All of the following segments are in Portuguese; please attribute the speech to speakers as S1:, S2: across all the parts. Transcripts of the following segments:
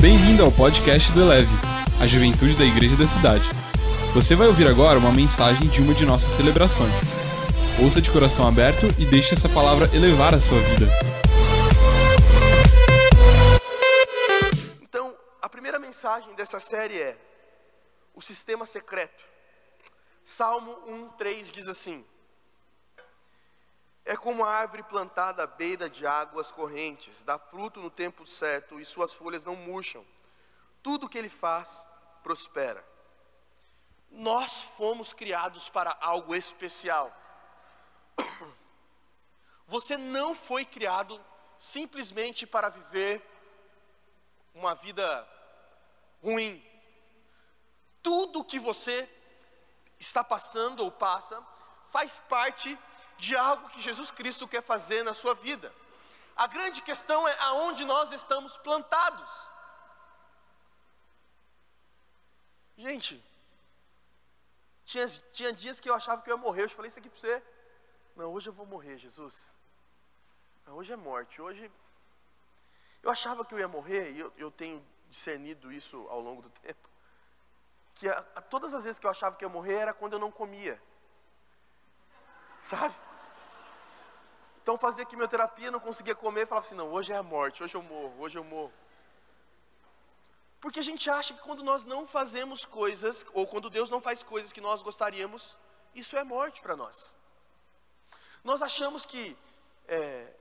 S1: Bem-vindo ao podcast do Eleve, a juventude da igreja da cidade. Você vai ouvir agora uma mensagem de uma de nossas celebrações. Ouça de coração aberto e deixe essa palavra elevar a sua vida.
S2: Então, a primeira mensagem dessa série é o sistema secreto. Salmo 1:3 diz assim: É como a árvore plantada à beira de águas correntes, dá fruto no tempo certo e suas folhas não murcham. Tudo que ele faz prospera. Nós fomos criados para algo especial. Você não foi criado simplesmente para viver uma vida ruim. Tudo que você está passando ou passa faz parte de algo que Jesus Cristo quer fazer na sua vida. A grande questão é aonde nós estamos plantados. Gente, tinha, tinha dias que eu achava que eu ia morrer. Eu falei isso aqui para você. Não, hoje eu vou morrer, Jesus. Não, hoje é morte. Hoje. Eu achava que eu ia morrer, e eu, eu tenho discernido isso ao longo do tempo. Que a, a, todas as vezes que eu achava que eu ia morrer era quando eu não comia. Sabe? Então fazia quimioterapia, não conseguia comer, falava assim: não, hoje é a morte, hoje eu morro, hoje eu morro. Porque a gente acha que quando nós não fazemos coisas, ou quando Deus não faz coisas que nós gostaríamos, isso é morte para nós. Nós achamos que é,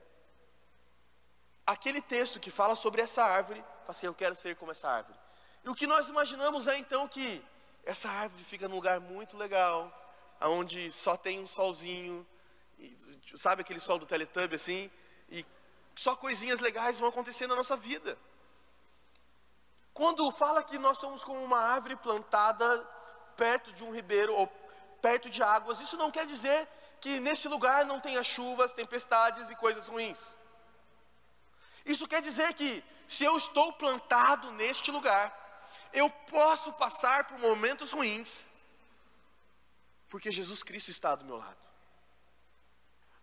S2: aquele texto que fala sobre essa árvore, fala assim, eu quero ser como essa árvore. E o que nós imaginamos é então que essa árvore fica num lugar muito legal, onde só tem um solzinho, e, sabe aquele sol do Teletubby assim, e só coisinhas legais vão acontecer na nossa vida. Quando fala que nós somos como uma árvore plantada perto de um ribeiro ou perto de águas, isso não quer dizer que nesse lugar não tenha chuvas, tempestades e coisas ruins. Isso quer dizer que se eu estou plantado neste lugar, eu posso passar por momentos ruins, porque Jesus Cristo está do meu lado.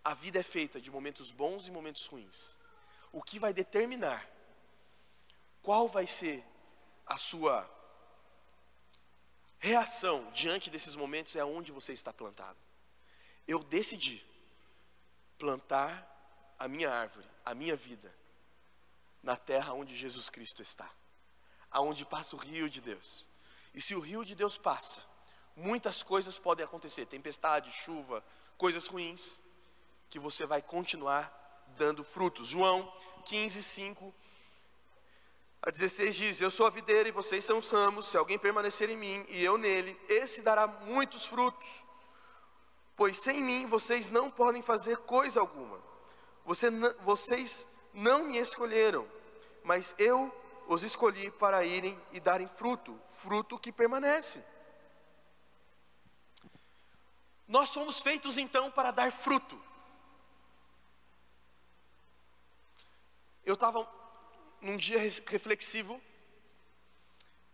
S2: A vida é feita de momentos bons e momentos ruins. O que vai determinar qual vai ser a sua reação diante desses momentos é onde você está plantado. Eu decidi plantar a minha árvore, a minha vida, na terra onde Jesus Cristo está, aonde passa o rio de Deus. E se o rio de Deus passa, muitas coisas podem acontecer, tempestade, chuva, coisas ruins, que você vai continuar dando frutos. João 15, 5 a 16 diz: Eu sou a videira e vocês são os ramos. Se alguém permanecer em mim e eu nele, esse dará muitos frutos. Pois sem mim vocês não podem fazer coisa alguma. Você, vocês não me escolheram, mas eu os escolhi para irem e darem fruto, fruto que permanece. Nós somos feitos então para dar fruto. Eu estava num dia reflexivo.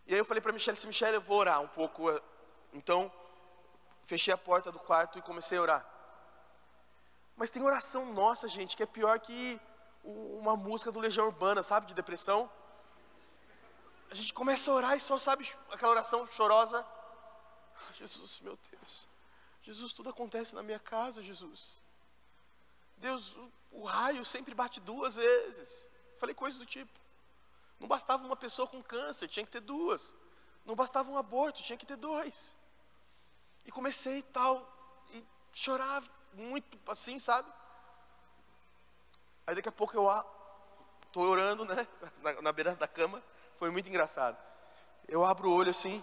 S2: E aí eu falei para Michelle, se Michelle, eu vou orar um pouco. Então, fechei a porta do quarto e comecei a orar. Mas tem oração nossa, gente, que é pior que uma música do Legião Urbana, sabe, de depressão. A gente começa a orar e só sabe aquela oração chorosa. Jesus, meu Deus. Jesus, tudo acontece na minha casa, Jesus. Deus, o raio sempre bate duas vezes. Falei coisas do tipo. Não bastava uma pessoa com câncer, tinha que ter duas. Não bastava um aborto, tinha que ter dois. E comecei e tal, e chorava muito assim, sabe? Aí daqui a pouco eu estou orando, né, na, na beira da cama, foi muito engraçado. Eu abro o olho assim,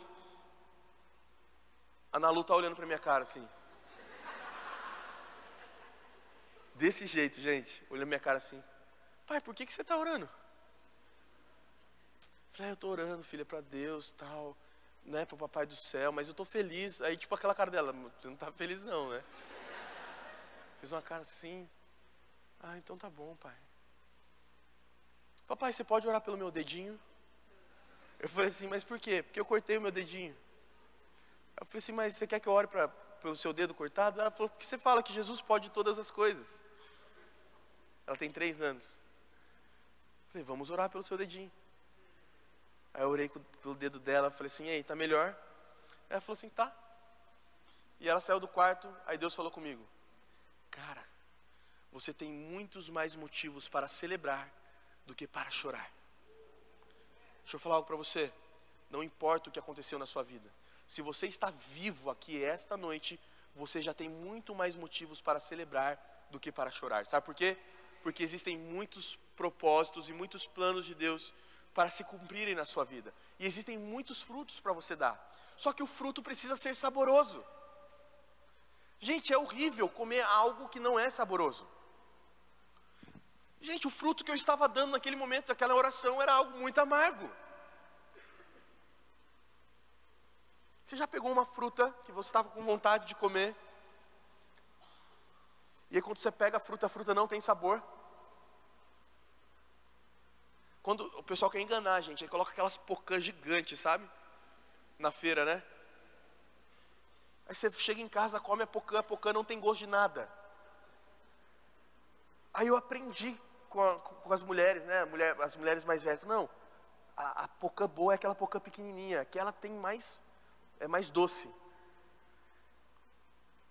S2: a Nalu está olhando para minha cara assim. Desse jeito, gente, olhando minha cara assim. Pai, por que, que você está orando? Falei, ah, eu estou orando, filha, para Deus, tal, né, para o papai do céu, mas eu estou feliz. Aí, tipo, aquela cara dela, você não está feliz não, né? Fez uma cara assim. Ah, então tá bom, pai. Papai, você pode orar pelo meu dedinho? Eu falei assim, mas por quê? Porque eu cortei o meu dedinho. Eu falei assim, mas você quer que eu ore pra, pelo seu dedo cortado? Ela falou, porque você fala que Jesus pode todas as coisas. Ela tem três anos. Falei, vamos orar pelo seu dedinho. Aí eu orei pelo dedo dela, falei assim, ei, tá melhor? Ela falou assim, tá. E ela saiu do quarto, aí Deus falou comigo, cara, você tem muitos mais motivos para celebrar do que para chorar. Deixa eu falar algo para você. Não importa o que aconteceu na sua vida. Se você está vivo aqui esta noite, você já tem muito mais motivos para celebrar do que para chorar. Sabe por quê? Porque existem muitos propósitos e muitos planos de Deus para se cumprirem na sua vida. E existem muitos frutos para você dar. Só que o fruto precisa ser saboroso. Gente, é horrível comer algo que não é saboroso. Gente, o fruto que eu estava dando naquele momento, daquela oração, era algo muito amargo. Você já pegou uma fruta que você estava com vontade de comer? Aí quando você pega a fruta, a fruta não tem sabor. Quando o pessoal quer enganar a gente, aí coloca aquelas pocãs gigantes, sabe? Na feira, né? Aí você chega em casa, come a pocã, a pocã não tem gosto de nada. Aí eu aprendi com, a, com as mulheres, né? Mulher, as mulheres mais velhas. Não, a, a pocã boa é aquela pocã pequenininha, que ela tem mais é mais doce.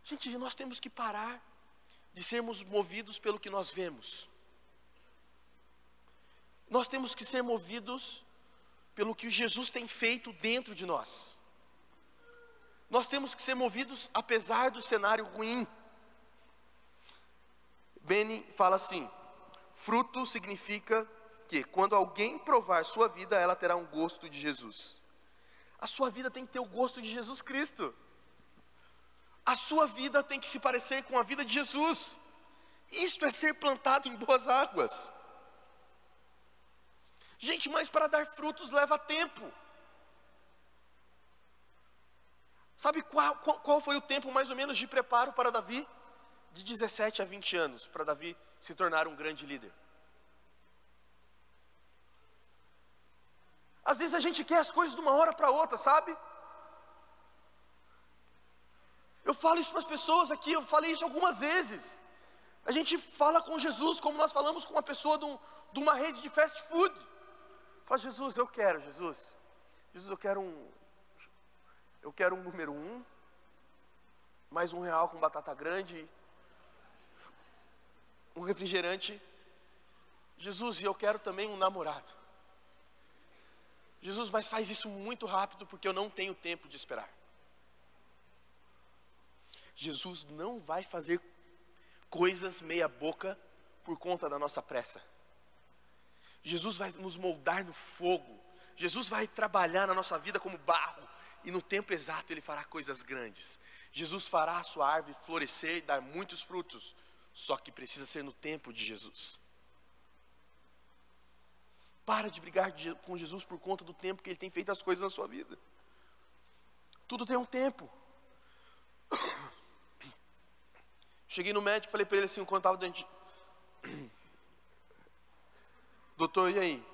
S2: Gente, nós temos que parar de sermos movidos pelo que nós vemos. Nós temos que ser movidos pelo que Jesus tem feito dentro de nós. Nós temos que ser movidos apesar do cenário ruim. Beni fala assim: fruto significa que quando alguém provar sua vida, ela terá um gosto de Jesus. A sua vida tem que ter o gosto de Jesus Cristo. A sua vida tem que se parecer com a vida de Jesus. Isto é ser plantado em boas águas. Gente, mas para dar frutos leva tempo. Sabe qual, qual, qual, foi o tempo mais ou menos de preparo para Davi? De 17 a 20 anos, para Davi se tornar um grande líder. Às vezes a gente quer as coisas de uma hora para outra, sabe? Eu falo isso para as pessoas aqui, eu falei isso algumas vezes. A gente fala com Jesus como nós falamos com uma pessoa de, um, de uma rede de fast food. Fala, Jesus, eu quero, Jesus. Jesus, eu quero um. Eu quero um número um, mais um real com batata grande, um refrigerante. Jesus, e eu quero também um namorado. Jesus, mas faz isso muito rápido porque eu não tenho tempo de esperar. Jesus não vai fazer coisas meia-boca por conta da nossa pressa. Jesus vai nos moldar no fogo. Jesus vai trabalhar na nossa vida como barro e no tempo exato ele fará coisas grandes. Jesus fará a sua árvore florescer e dar muitos frutos, só que precisa ser no tempo de Jesus. Para de brigar com Jesus por conta do tempo que ele tem feito as coisas na sua vida. Tudo tem um tempo. Cheguei no médico, falei para ele assim, quando estava dentro. Doutor, e aí?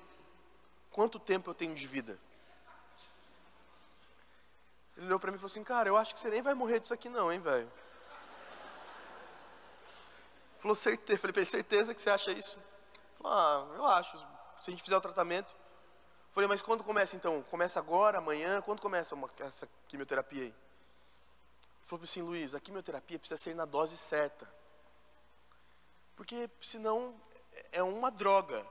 S2: Quanto tempo eu tenho de vida? Ele olhou para mim e falou assim, cara, eu acho que você nem vai morrer disso aqui não, hein, velho? Falou, certeza. Falei ele, certeza que você acha isso? Falou, ah, eu acho se a gente fizer o tratamento. Falei, mas quando começa então? Começa agora, amanhã? Quando começa uma, essa quimioterapia aí? Ele falou assim, Luiz, a quimioterapia precisa ser na dose certa. Porque senão é uma droga.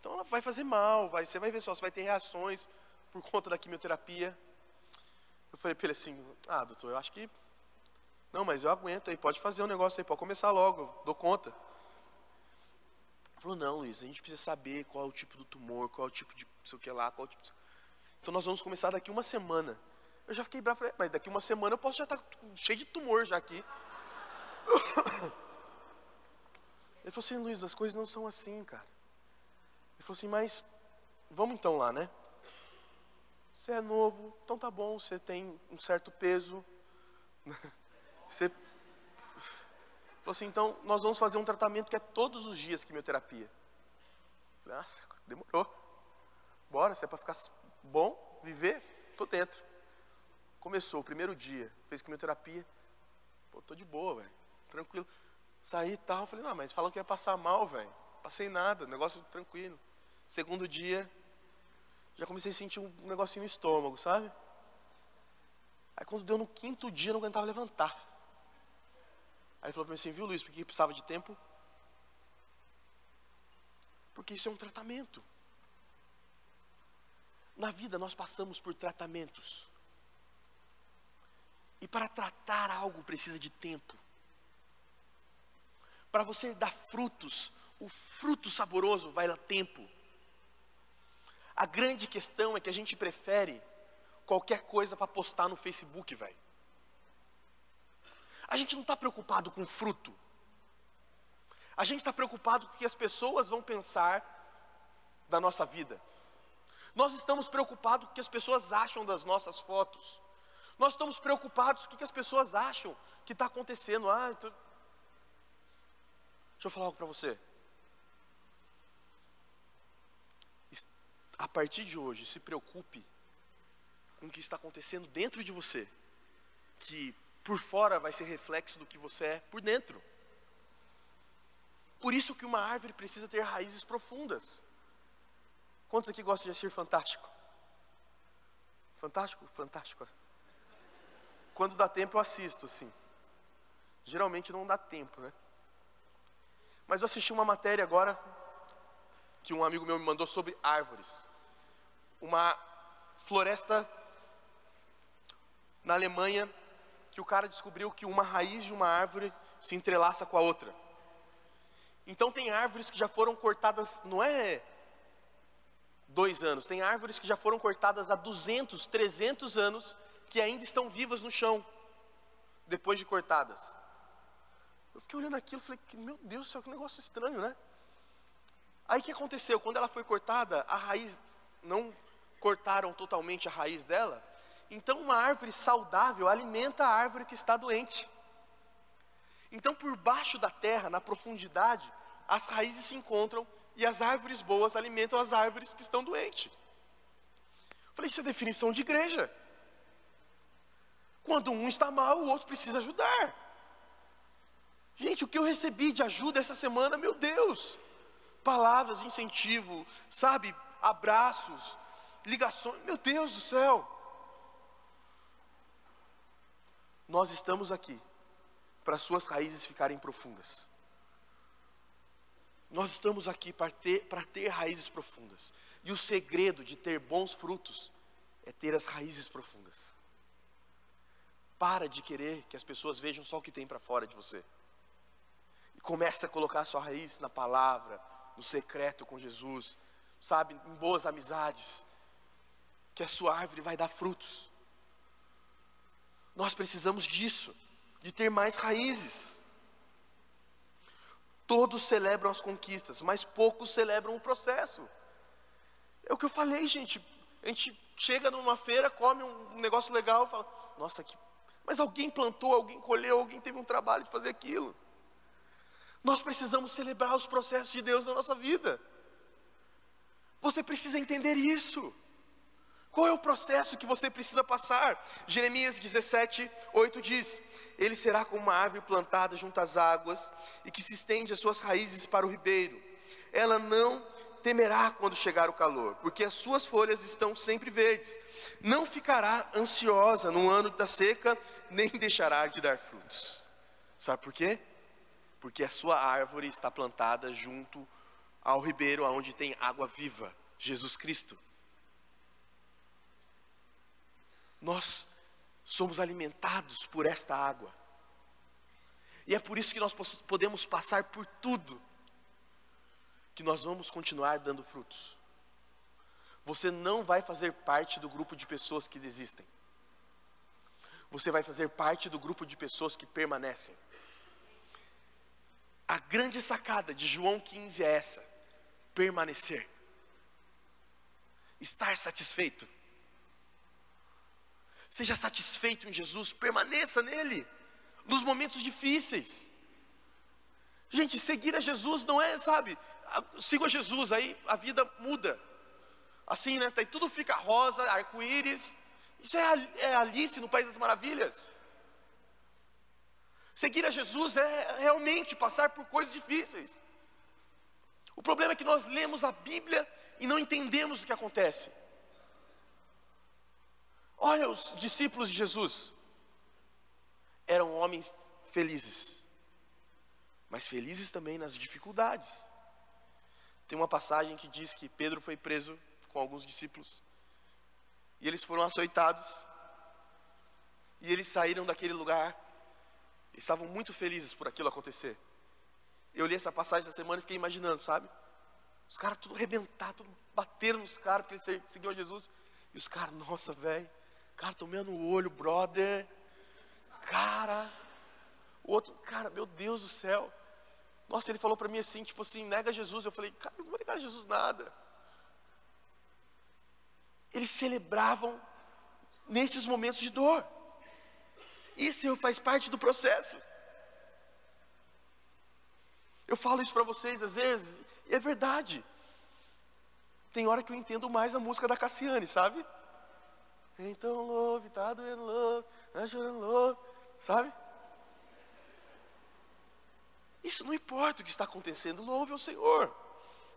S2: Então ela vai fazer mal, vai, você vai ver só, você vai ter reações por conta da quimioterapia. Eu falei para ele assim, ah doutor, eu acho que. Não, mas eu aguento aí, pode fazer um negócio aí, pode começar logo, dou conta falou, não, Luiz, a gente precisa saber qual é o tipo do tumor, qual é o tipo de sei o que lá, qual é o tipo de... Então nós vamos começar daqui uma semana. Eu já fiquei bravo, falei, mas daqui uma semana eu posso já estar tá cheio de tumor já aqui. Ele falou assim, Luiz, as coisas não são assim, cara. Ele falou assim, mas vamos então lá, né? Você é novo, então tá bom, você tem um certo peso. Você Falou assim, então nós vamos fazer um tratamento que é todos os dias quimioterapia. Falei, nossa, demorou. Bora, se é para ficar bom, viver, tô dentro. Começou o primeiro dia, fez quimioterapia. Pô, tô de boa, velho. Tranquilo. Saí e tal, falei, não, mas falou que ia passar mal, velho. Passei nada, negócio tranquilo. Segundo dia, já comecei a sentir um negocinho no estômago, sabe? Aí quando deu no quinto dia, eu não aguentava levantar. Aí ele falou para mim assim, viu Luiz, porque precisava de tempo? Porque isso é um tratamento. Na vida nós passamos por tratamentos. E para tratar algo precisa de tempo. Para você dar frutos, o fruto saboroso vai dar tempo. A grande questão é que a gente prefere qualquer coisa para postar no Facebook, velho. A gente não está preocupado com fruto. A gente está preocupado com o que as pessoas vão pensar da nossa vida. Nós estamos preocupados com o que as pessoas acham das nossas fotos. Nós estamos preocupados o que as pessoas acham que está acontecendo. Ah, então... Deixa eu falar algo para você. A partir de hoje, se preocupe com o que está acontecendo dentro de você, que por fora vai ser reflexo do que você é por dentro. Por isso que uma árvore precisa ter raízes profundas. Quantos aqui gostam de assistir Fantástico? Fantástico? Fantástico. Quando dá tempo eu assisto, sim. Geralmente não dá tempo, né? Mas eu assisti uma matéria agora que um amigo meu me mandou sobre árvores. Uma floresta na Alemanha que o cara descobriu que uma raiz de uma árvore se entrelaça com a outra. Então tem árvores que já foram cortadas, não é dois anos, tem árvores que já foram cortadas há 200, 300 anos, que ainda estão vivas no chão, depois de cortadas. Eu fiquei olhando aquilo e falei, meu Deus do céu, que negócio estranho, né? Aí o que aconteceu? Quando ela foi cortada, a raiz, não cortaram totalmente a raiz dela, então uma árvore saudável alimenta a árvore que está doente. Então, por baixo da terra, na profundidade, as raízes se encontram e as árvores boas alimentam as árvores que estão doentes. Falei, isso é definição de igreja. Quando um está mal, o outro precisa ajudar. Gente, o que eu recebi de ajuda essa semana, meu Deus! Palavras incentivo, sabe? Abraços, ligações, meu Deus do céu! Nós estamos aqui para suas raízes ficarem profundas. Nós estamos aqui para ter, para ter raízes profundas. E o segredo de ter bons frutos é ter as raízes profundas. Para de querer que as pessoas vejam só o que tem para fora de você. E comece a colocar a sua raiz na palavra, no secreto com Jesus, sabe, em boas amizades, que a sua árvore vai dar frutos. Nós precisamos disso de ter mais raízes. Todos celebram as conquistas, mas poucos celebram o processo. É o que eu falei, gente. A gente chega numa feira, come um negócio legal, fala: Nossa, que. Mas alguém plantou, alguém colheu, alguém teve um trabalho de fazer aquilo. Nós precisamos celebrar os processos de Deus na nossa vida. Você precisa entender isso. Qual é o processo que você precisa passar? Jeremias 17, 8 diz: Ele será como uma árvore plantada junto às águas e que se estende as suas raízes para o ribeiro. Ela não temerá quando chegar o calor, porque as suas folhas estão sempre verdes. Não ficará ansiosa no ano da seca, nem deixará de dar frutos. Sabe por quê? Porque a sua árvore está plantada junto ao ribeiro, onde tem água viva, Jesus Cristo. nós somos alimentados por esta água. E é por isso que nós podemos passar por tudo, que nós vamos continuar dando frutos. Você não vai fazer parte do grupo de pessoas que desistem. Você vai fazer parte do grupo de pessoas que permanecem. A grande sacada de João 15 é essa: permanecer, estar satisfeito. Seja satisfeito em Jesus, permaneça nele, nos momentos difíceis. Gente, seguir a Jesus não é, sabe, siga Jesus, aí a vida muda. Assim, né? Aí tudo fica rosa, arco-íris. Isso é, é Alice no País das Maravilhas. Seguir a Jesus é realmente passar por coisas difíceis. O problema é que nós lemos a Bíblia e não entendemos o que acontece. Olha os discípulos de Jesus. Eram homens felizes, mas felizes também nas dificuldades. Tem uma passagem que diz que Pedro foi preso com alguns discípulos e eles foram açoitados. E eles saíram daquele lugar e estavam muito felizes por aquilo acontecer. Eu li essa passagem essa semana e fiquei imaginando, sabe? Os caras tudo arrebentados, tudo bateram nos caras porque eles seguiam Jesus. E os caras, nossa, velho, cara, tomando o olho, brother. Cara, o outro, cara, meu Deus do céu. Nossa, ele falou para mim assim, tipo assim, nega Jesus. Eu falei, cara, não vou negar Jesus nada. Eles celebravam nesses momentos de dor. Isso faz parte do processo. Eu falo isso para vocês às vezes, e é verdade. Tem hora que eu entendo mais a música da Cassiane, sabe? Então louve, tá doendo louve, tá chorando louve, sabe? Isso não importa o que está acontecendo, louve ao Senhor.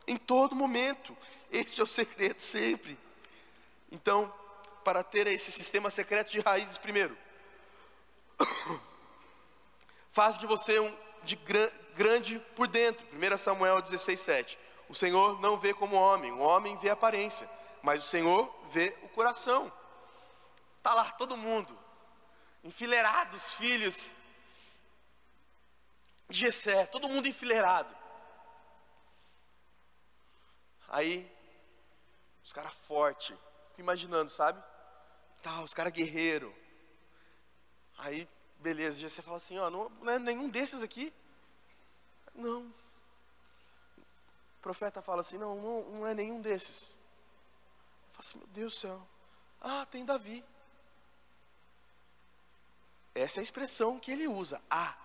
S2: Em todo momento. Este é o segredo sempre. Então, para ter esse sistema secreto de raízes primeiro, faz de você um de grande por dentro. 1 Samuel 16, 7. O Senhor não vê como homem, o homem vê a aparência, mas o Senhor vê o coração. Está lá todo mundo, enfileirados, filhos de Jessé, todo mundo enfileirado. Aí, os caras fortes, fico imaginando, sabe? Tá, os caras guerreiro. Aí, beleza, Jessé fala assim, ó, não, não é nenhum desses aqui. Não. O profeta fala assim, não, não, não é nenhum desses. Eu falo assim, meu Deus do céu. Ah, tem Davi. Essa é a expressão que ele usa. Ah,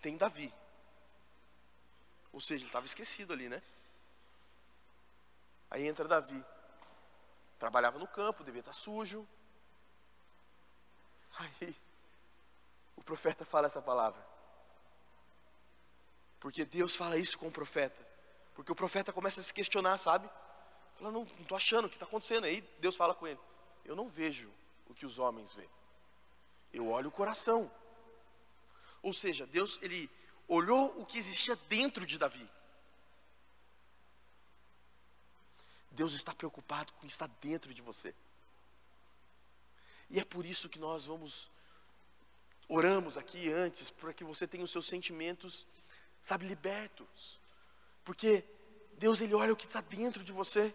S2: tem Davi. Ou seja, ele estava esquecido ali, né? Aí entra Davi. Trabalhava no campo, devia estar sujo. Aí o profeta fala essa palavra. Porque Deus fala isso com o profeta. Porque o profeta começa a se questionar, sabe? Fala, não estou achando o que está acontecendo. Aí Deus fala com ele: Eu não vejo o que os homens veem. Eu olho o coração. Ou seja, Deus, ele olhou o que existia dentro de Davi. Deus está preocupado com o que está dentro de você. E é por isso que nós vamos, oramos aqui antes, para que você tenha os seus sentimentos, sabe, libertos. Porque Deus, Ele olha o que está dentro de você.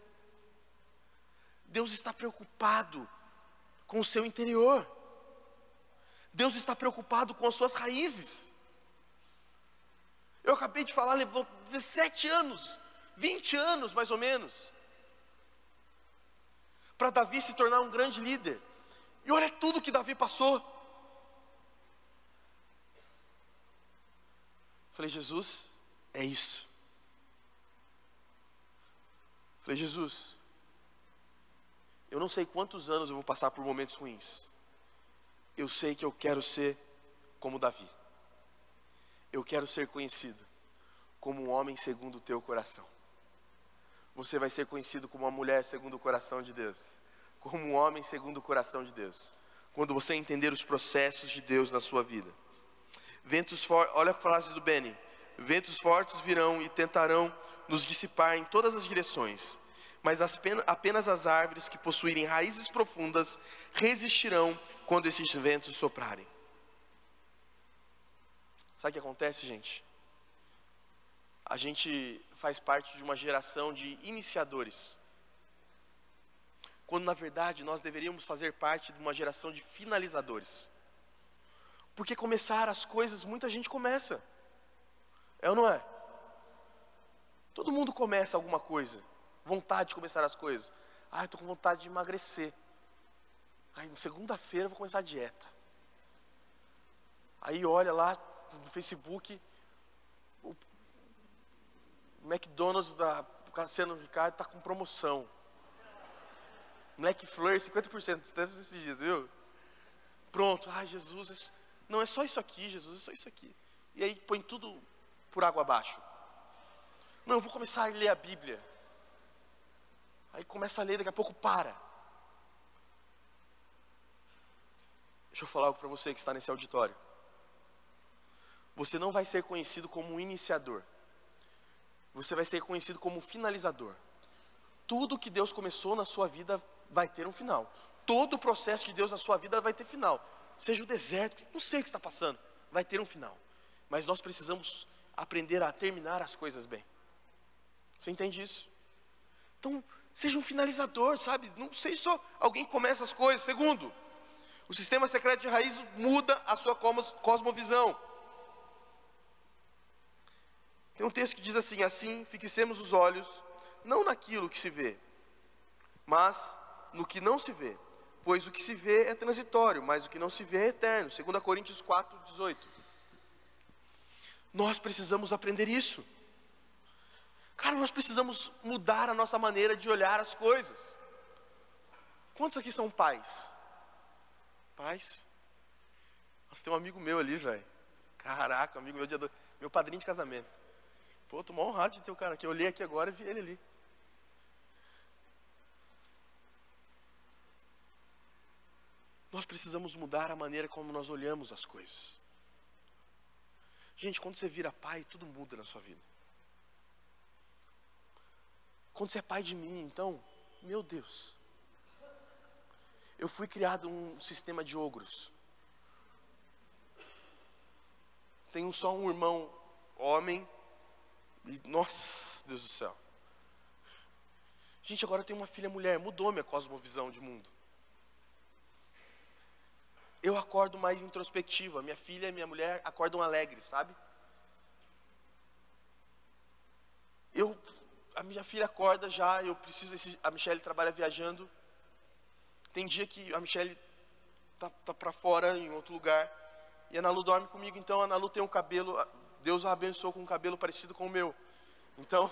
S2: Deus está preocupado com o seu interior. Deus está preocupado com as suas raízes. Eu acabei de falar, levou 17 anos, 20 anos mais ou menos, para Davi se tornar um grande líder. E olha tudo que Davi passou. Falei, Jesus, é isso. Falei, Jesus, eu não sei quantos anos eu vou passar por momentos ruins. Eu sei que eu quero ser como Davi. Eu quero ser conhecido como um homem segundo o teu coração você vai ser conhecido como uma mulher segundo o coração de Deus, como um homem segundo o coração de Deus. Quando você entender os processos de Deus na sua vida. Ventos fortes, olha a frase do Benny. Ventos fortes virão e tentarão nos dissipar em todas as direções, mas apenas as árvores que possuírem raízes profundas resistirão quando esses ventos soprarem. Sabe o que acontece, gente? A gente faz parte de uma geração de iniciadores. Quando na verdade nós deveríamos fazer parte de uma geração de finalizadores. Porque começar as coisas, muita gente começa. É ou não é? Todo mundo começa alguma coisa. Vontade de começar as coisas. Ah, estou com vontade de emagrecer. Aí, segunda-feira eu vou começar a dieta. Aí olha lá no Facebook, McDonald's da Cassiano Ricardo está com promoção. Fleur, 50%. Você deve esses dias, viu? Pronto. Ai, Jesus, não é só isso aqui, Jesus, é só isso aqui. E aí põe tudo por água abaixo. Não, eu vou começar a ler a Bíblia. Aí começa a ler, daqui a pouco para. Deixa eu falar algo para você que está nesse auditório. Você não vai ser conhecido como um iniciador. Você vai ser conhecido como finalizador. Tudo que Deus começou na sua vida vai ter um final. Todo o processo de Deus na sua vida vai ter final. Seja o deserto, não sei o que está passando, vai ter um final. Mas nós precisamos aprender a terminar as coisas bem. Você entende isso? Então, seja um finalizador, sabe? Não sei só alguém começa as coisas. Segundo, o sistema secreto de raiz muda a sua cosmovisão. Tem um texto que diz assim: Assim fixemos os olhos, não naquilo que se vê, mas no que não se vê. Pois o que se vê é transitório, mas o que não se vê é eterno. 2 Coríntios 4, 18. Nós precisamos aprender isso. Cara, nós precisamos mudar a nossa maneira de olhar as coisas. Quantos aqui são pais? Pais? Nossa, tem um amigo meu ali, velho. Caraca, amigo meu, do... meu padrinho de casamento. Pô, tô mal honrado de ter o cara aqui. Eu olhei aqui agora e vi ele ali. Nós precisamos mudar a maneira como nós olhamos as coisas. Gente, quando você vira pai, tudo muda na sua vida. Quando você é pai de mim, então, meu Deus. Eu fui criado um sistema de ogros. Tenho só um irmão homem. Nossa, Deus do céu. Gente, agora eu tenho uma filha mulher. Mudou minha cosmovisão de mundo. Eu acordo mais introspectiva. Minha filha e minha mulher acordam alegres, sabe? Eu, a minha filha acorda já, eu preciso, a Michelle trabalha viajando. Tem dia que a Michelle tá, tá para fora, em outro lugar. E a Ana Lu dorme comigo, então a Ana Lu tem um cabelo, Deus a abençoou com um cabelo parecido com o meu. Então,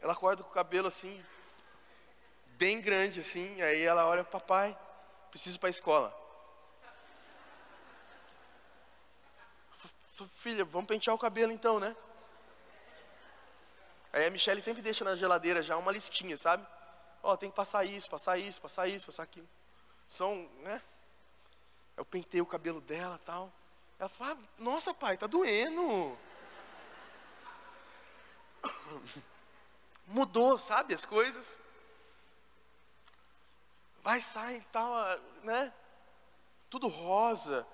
S2: ela acorda com o cabelo assim, bem grande assim, aí ela olha, papai, preciso ir para a escola. Filha, vamos pentear o cabelo então, né? Aí a Michelle sempre deixa na geladeira já uma listinha, sabe? Ó, oh, tem que passar isso, passar isso, passar isso, passar aquilo. São, né? Eu pentei o cabelo dela tal. Ela fala, nossa pai, tá doendo. Mudou, sabe, as coisas vai, sai tal, né? Tudo rosa.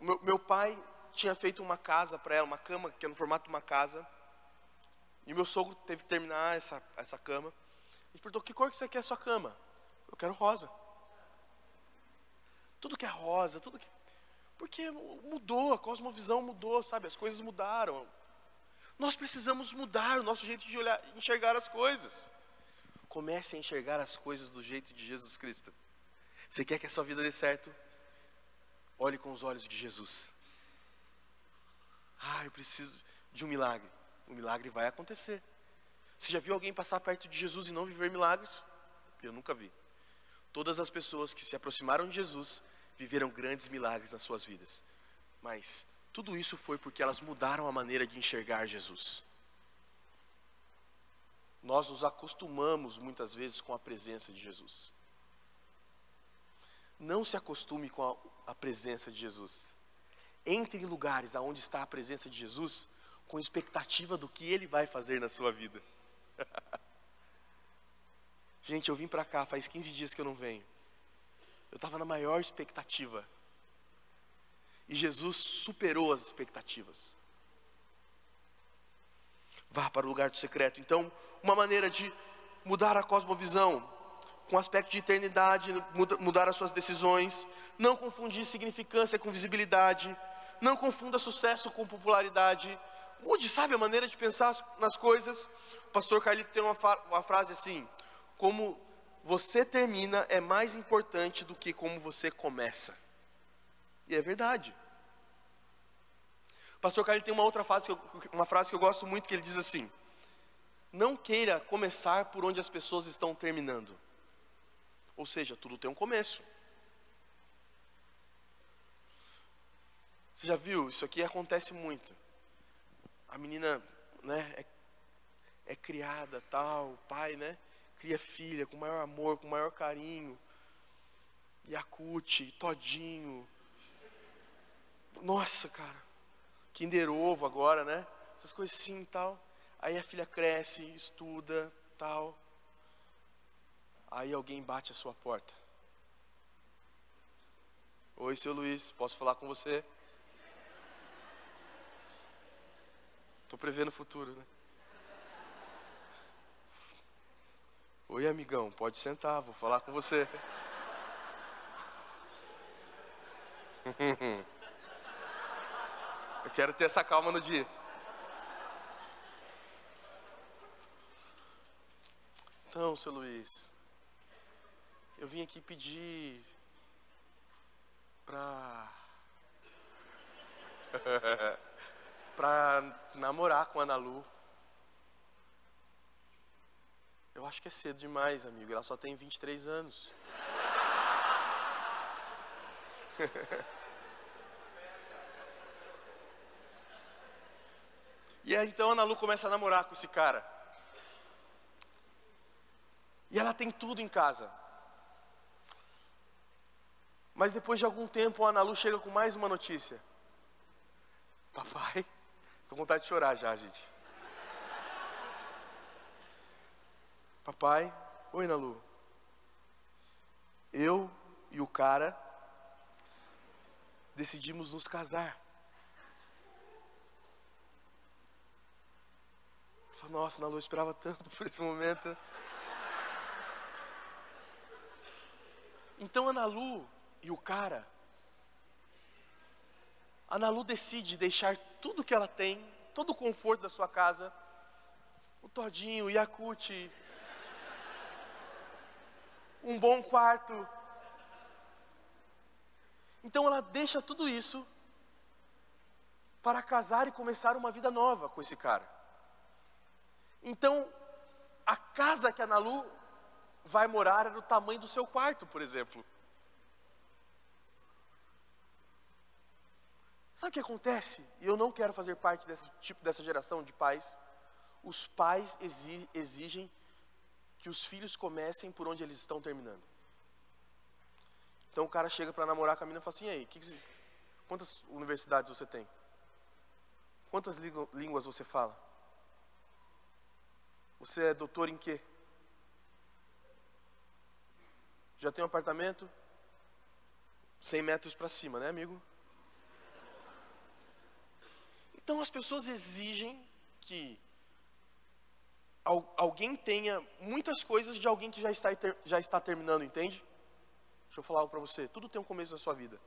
S2: Meu, meu pai tinha feito uma casa para ela, uma cama que é no formato de uma casa. E meu sogro teve que terminar essa, essa cama. Ele perguntou: que cor que você quer a sua cama? Eu quero rosa. Tudo que é rosa, tudo que. Porque mudou, a cosmovisão mudou, sabe? As coisas mudaram. Nós precisamos mudar o nosso jeito de olhar, enxergar as coisas. Comece a enxergar as coisas do jeito de Jesus Cristo. Você quer que a sua vida dê certo? Olhe com os olhos de Jesus. Ah, eu preciso de um milagre. O milagre vai acontecer. Você já viu alguém passar perto de Jesus e não viver milagres? Eu nunca vi. Todas as pessoas que se aproximaram de Jesus viveram grandes milagres nas suas vidas. Mas tudo isso foi porque elas mudaram a maneira de enxergar Jesus. Nós nos acostumamos muitas vezes com a presença de Jesus. Não se acostume com a, a presença de Jesus. Entre em lugares aonde está a presença de Jesus com expectativa do que ele vai fazer na sua vida. Gente, eu vim para cá faz 15 dias que eu não venho. Eu estava na maior expectativa. E Jesus superou as expectativas. Vá para o lugar do secreto. Então, uma maneira de mudar a cosmovisão, com aspecto de eternidade, mudar as suas decisões, não confundir significância com visibilidade, não confunda sucesso com popularidade. Mude, sabe, a maneira de pensar nas coisas. O pastor Carlito tem uma, uma frase assim: como você termina é mais importante do que como você começa. E é verdade. O pastor Carlito tem uma outra frase, uma frase que eu gosto muito, que ele diz assim: não queira começar por onde as pessoas estão terminando. Ou seja, tudo tem um começo. Você já viu? Isso aqui acontece muito. A menina, né, é, é criada, tal, o pai, né, cria filha com maior amor, com maior carinho. Yakut, Todinho. Nossa, cara. Kinder Ovo agora, né? Essas coisas assim e tal. Aí a filha cresce, estuda, tal. Aí alguém bate a sua porta. Oi, seu Luiz, posso falar com você? Estou prevendo o futuro, né? Oi, amigão, pode sentar, vou falar com você. Eu quero ter essa calma no dia. Então, seu Luiz, eu vim aqui pedir pra. pra namorar com a Ana Lu. Eu acho que é cedo demais, amigo. Ela só tem 23 anos. e aí então Ana Lu começa a namorar com esse cara. E ela tem tudo em casa. Mas depois de algum tempo, a Ana Lu chega com mais uma notícia. Papai, tô com vontade de chorar já, gente. Papai, oi Ana Lu. Eu e o cara decidimos nos casar. Nossa, Ana Lu, eu esperava tanto por esse momento. Então Ana Lu e o cara, Ana Lu decide deixar tudo que ela tem, todo o conforto da sua casa, o todinho, o Yakut, um bom quarto. Então ela deixa tudo isso para casar e começar uma vida nova com esse cara. Então, a casa que a Ana Lu vai morar é do tamanho do seu quarto, por exemplo. Sabe o que acontece? E eu não quero fazer parte desse tipo dessa geração de pais. Os pais exigem que os filhos comecem por onde eles estão terminando. Então o cara chega para namorar com a menina e fala assim: e aí, que que, quantas universidades você tem? Quantas línguas você fala? Você é doutor em quê? Já tem um apartamento? 100 metros para cima, né, amigo? Então as pessoas exigem que alguém tenha muitas coisas de alguém que já está, já está terminando, entende? Deixa eu falar para você. Tudo tem um começo na sua vida.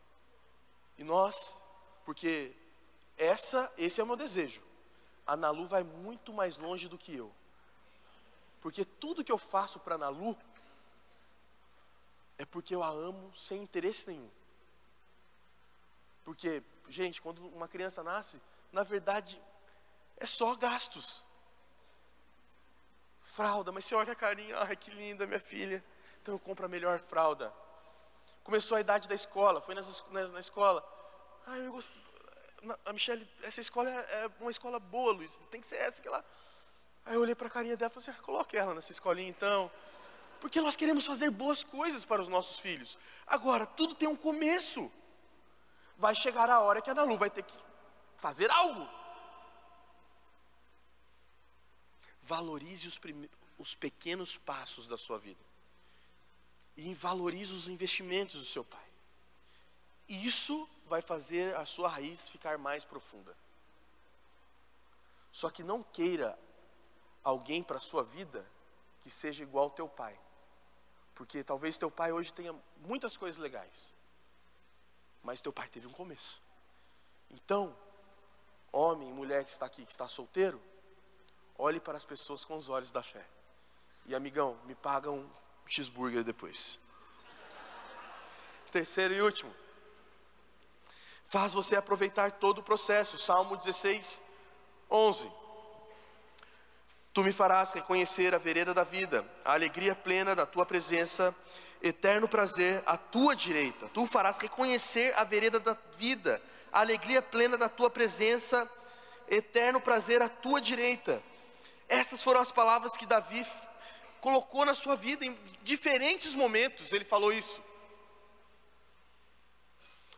S2: E nós, porque essa, esse é o meu desejo. A Nalu vai muito mais longe do que eu. Porque tudo que eu faço para a Nalu é porque eu a amo sem interesse nenhum. Porque, gente, quando uma criança nasce, na verdade, é só gastos. Fralda, mas você olha a carinha, ai que linda minha filha. Então eu compro a melhor fralda. Começou a idade da escola, foi nessa, na, na escola. Ai, eu gosto. A Michelle, essa escola é, é uma escola boa, Luiz. Tem que ser essa que ela. Aí eu olhei para a carinha dela e falei assim: ah, coloque ela nessa escolinha então. Porque nós queremos fazer boas coisas para os nossos filhos. Agora, tudo tem um começo. Vai chegar a hora que a Nalu vai ter que fazer algo. Valorize os, os pequenos passos da sua vida. E valorize os investimentos do seu pai. Isso vai fazer a sua raiz ficar mais profunda. Só que não queira alguém para a sua vida que seja igual ao teu pai. Porque talvez teu pai hoje tenha muitas coisas legais, mas teu pai teve um começo. Então, homem e mulher que está aqui, que está solteiro, olhe para as pessoas com os olhos da fé. E amigão, me paga um cheeseburger depois. Terceiro e último. Faz você aproveitar todo o processo. Salmo 16, 11. Tu me farás reconhecer a vereda da vida, a alegria plena da tua presença, eterno prazer à tua direita. Tu farás reconhecer a vereda da vida, a alegria plena da tua presença, eterno prazer à tua direita. Essas foram as palavras que Davi colocou na sua vida em diferentes momentos, ele falou isso.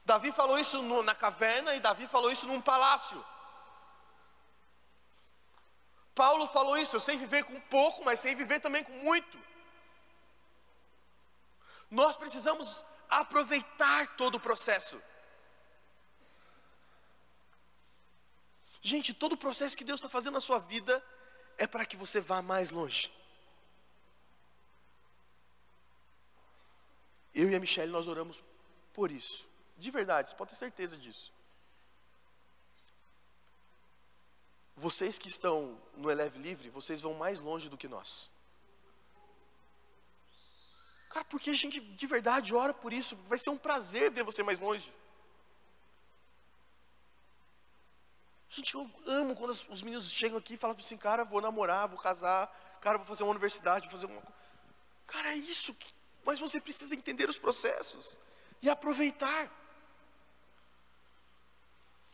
S2: Davi falou isso no, na caverna e Davi falou isso num palácio. Paulo falou isso, eu sei viver com pouco, mas sei viver também com muito. Nós precisamos aproveitar todo o processo. Gente, todo o processo que Deus está fazendo na sua vida é para que você vá mais longe. Eu e a Michelle, nós oramos por isso. De verdade, você pode ter certeza disso. Vocês que estão no Eleve Livre, vocês vão mais longe do que nós. Cara, porque a gente de verdade ora por isso. Vai ser um prazer ver você mais longe. Gente, eu amo quando os meninos chegam aqui e falam assim, cara, vou namorar, vou casar, cara, vou fazer uma universidade, vou fazer uma. Cara, é isso que. Mas você precisa entender os processos e aproveitar.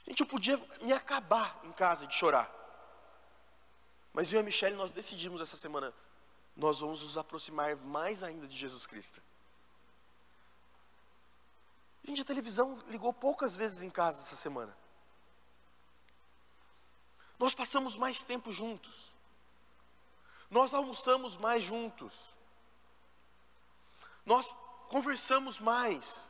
S2: Gente, eu podia me acabar em casa de chorar. Mas eu e a Michelle, nós decidimos essa semana, nós vamos nos aproximar mais ainda de Jesus Cristo. Gente, a televisão ligou poucas vezes em casa essa semana. Nós passamos mais tempo juntos. Nós almoçamos mais juntos. Nós conversamos mais.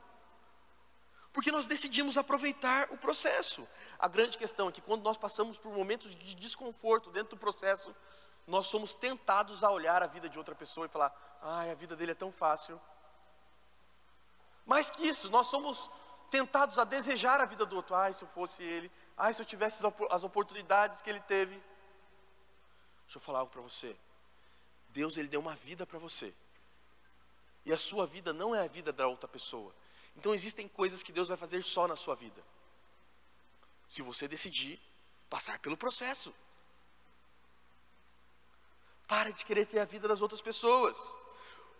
S2: Porque nós decidimos aproveitar o processo. A grande questão é que quando nós passamos por momentos de desconforto dentro do processo, nós somos tentados a olhar a vida de outra pessoa e falar: ai, a vida dele é tão fácil. Mais que isso, nós somos tentados a desejar a vida do outro. Ai, se eu fosse ele. Ai, se eu tivesse as oportunidades que ele teve. Deixa eu falar algo para você. Deus, ele deu uma vida para você. E a sua vida não é a vida da outra pessoa. Então existem coisas que Deus vai fazer só na sua vida. Se você decidir passar pelo processo. Pare de querer ter a vida das outras pessoas.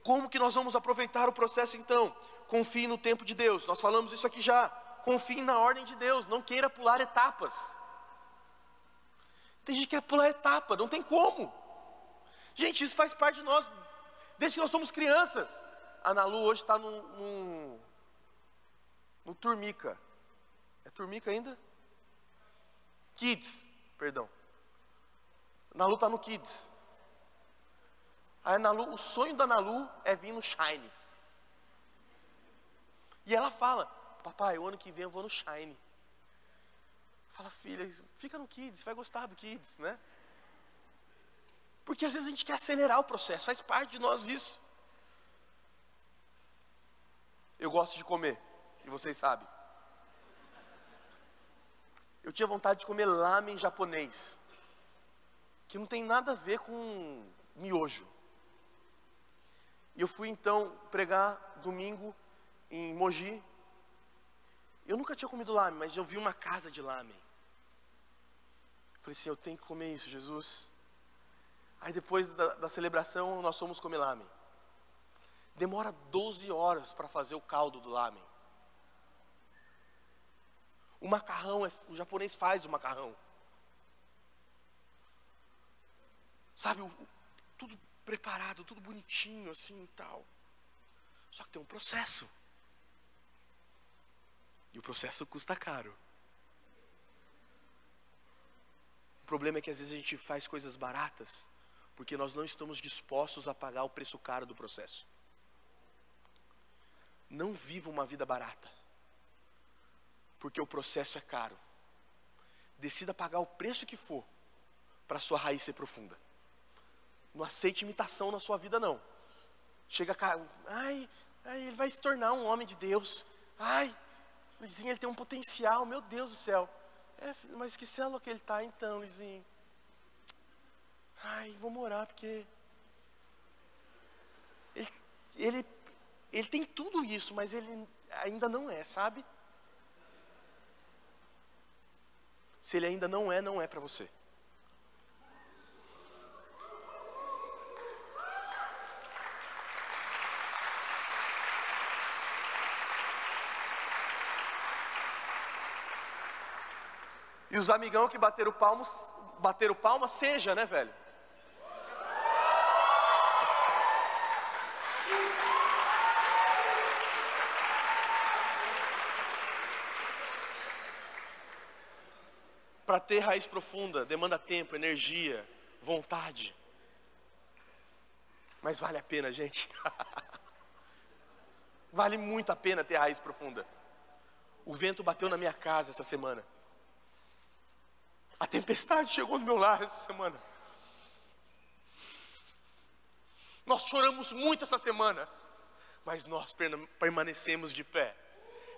S2: Como que nós vamos aproveitar o processo então? Confie no tempo de Deus. Nós falamos isso aqui já. Confie na ordem de Deus. Não queira pular etapas. Tem gente que quer pular etapa, não tem como. Gente, isso faz parte de nós, desde que nós somos crianças. A Nalu hoje está num, no Turmica. É Turmica ainda? Kids, perdão. Nalu está no Kids. A Nalu, o sonho da Nalu é vir no Shine. E ela fala, papai, o ano que vem eu vou no Shine. Fala, filha, fica no Kids, vai gostar do Kids, né? Porque às vezes a gente quer acelerar o processo, faz parte de nós isso. Eu gosto de comer e vocês sabem. Eu tinha vontade de comer lamen japonês, que não tem nada a ver com miojo. E eu fui então pregar domingo em Mogi. Eu nunca tinha comido lamen, mas eu vi uma casa de lamen. Falei assim, eu tenho que comer isso, Jesus. Aí depois da, da celebração, nós fomos comer lamen. Demora 12 horas para fazer o caldo do lamen. O macarrão, é, o japonês faz o macarrão. Sabe, o, tudo preparado, tudo bonitinho assim e tal. Só que tem um processo. E o processo custa caro. O problema é que às vezes a gente faz coisas baratas porque nós não estamos dispostos a pagar o preço caro do processo. Não viva uma vida barata porque o processo é caro. Decida pagar o preço que for para sua raiz ser profunda. Não aceite imitação na sua vida não. Chega cá, ai, ai, ele vai se tornar um homem de Deus. Ai, Luizinho, ele tem um potencial, meu Deus do céu. É, mas que célula que ele está então, Luizinho? Ai, vou morar porque ele, ele, ele tem tudo isso, mas ele ainda não é, sabe? Se ele ainda não é, não é para você. E os amigão que bateram palmo, bateram palma, seja, né, velho? Para ter raiz profunda, demanda tempo, energia, vontade. Mas vale a pena, gente. vale muito a pena ter raiz profunda. O vento bateu na minha casa essa semana. A tempestade chegou no meu lar essa semana. Nós choramos muito essa semana, mas nós permanecemos de pé,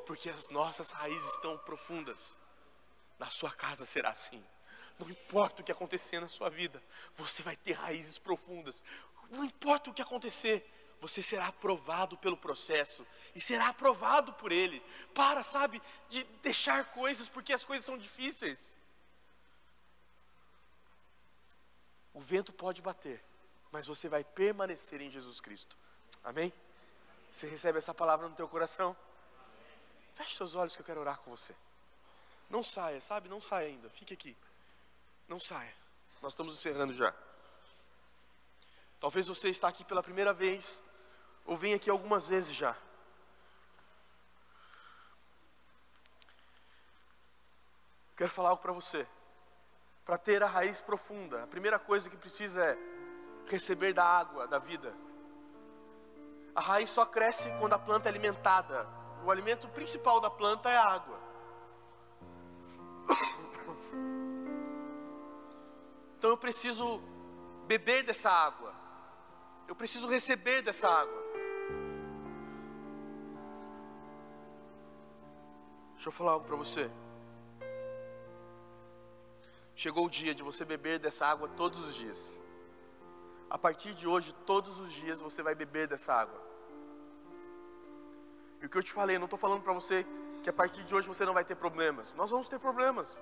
S2: porque as nossas raízes estão profundas. Na sua casa será assim. Não importa o que acontecer na sua vida, você vai ter raízes profundas. Não importa o que acontecer, você será aprovado pelo processo e será aprovado por Ele. Para, sabe, de deixar coisas porque as coisas são difíceis. O vento pode bater, mas você vai permanecer em Jesus Cristo. Amém? Você recebe essa palavra no teu coração? Feche seus olhos que eu quero orar com você. Não saia, sabe? Não saia ainda. Fique aqui. Não saia. Nós estamos encerrando já. Talvez você está aqui pela primeira vez, ou vem aqui algumas vezes já. Quero falar algo para você. Para ter a raiz profunda, a primeira coisa que precisa é receber da água da vida. A raiz só cresce quando a planta é alimentada. O alimento principal da planta é a água. Então eu preciso beber dessa água. Eu preciso receber dessa água. Deixa eu falar algo para você. Chegou o dia de você beber dessa água todos os dias. A partir de hoje, todos os dias você vai beber dessa água. E o que eu te falei, não estou falando para você que a partir de hoje você não vai ter problemas. Nós vamos ter problemas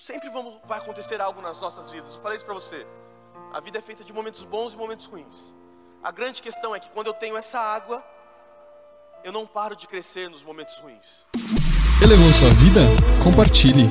S2: sempre vamos, vai acontecer algo nas nossas vidas. Eu falei isso para você. A vida é feita de momentos bons e momentos ruins. A grande questão é que quando eu tenho essa água, eu não paro de crescer nos momentos ruins.
S1: Elevou sua vida? Compartilhe.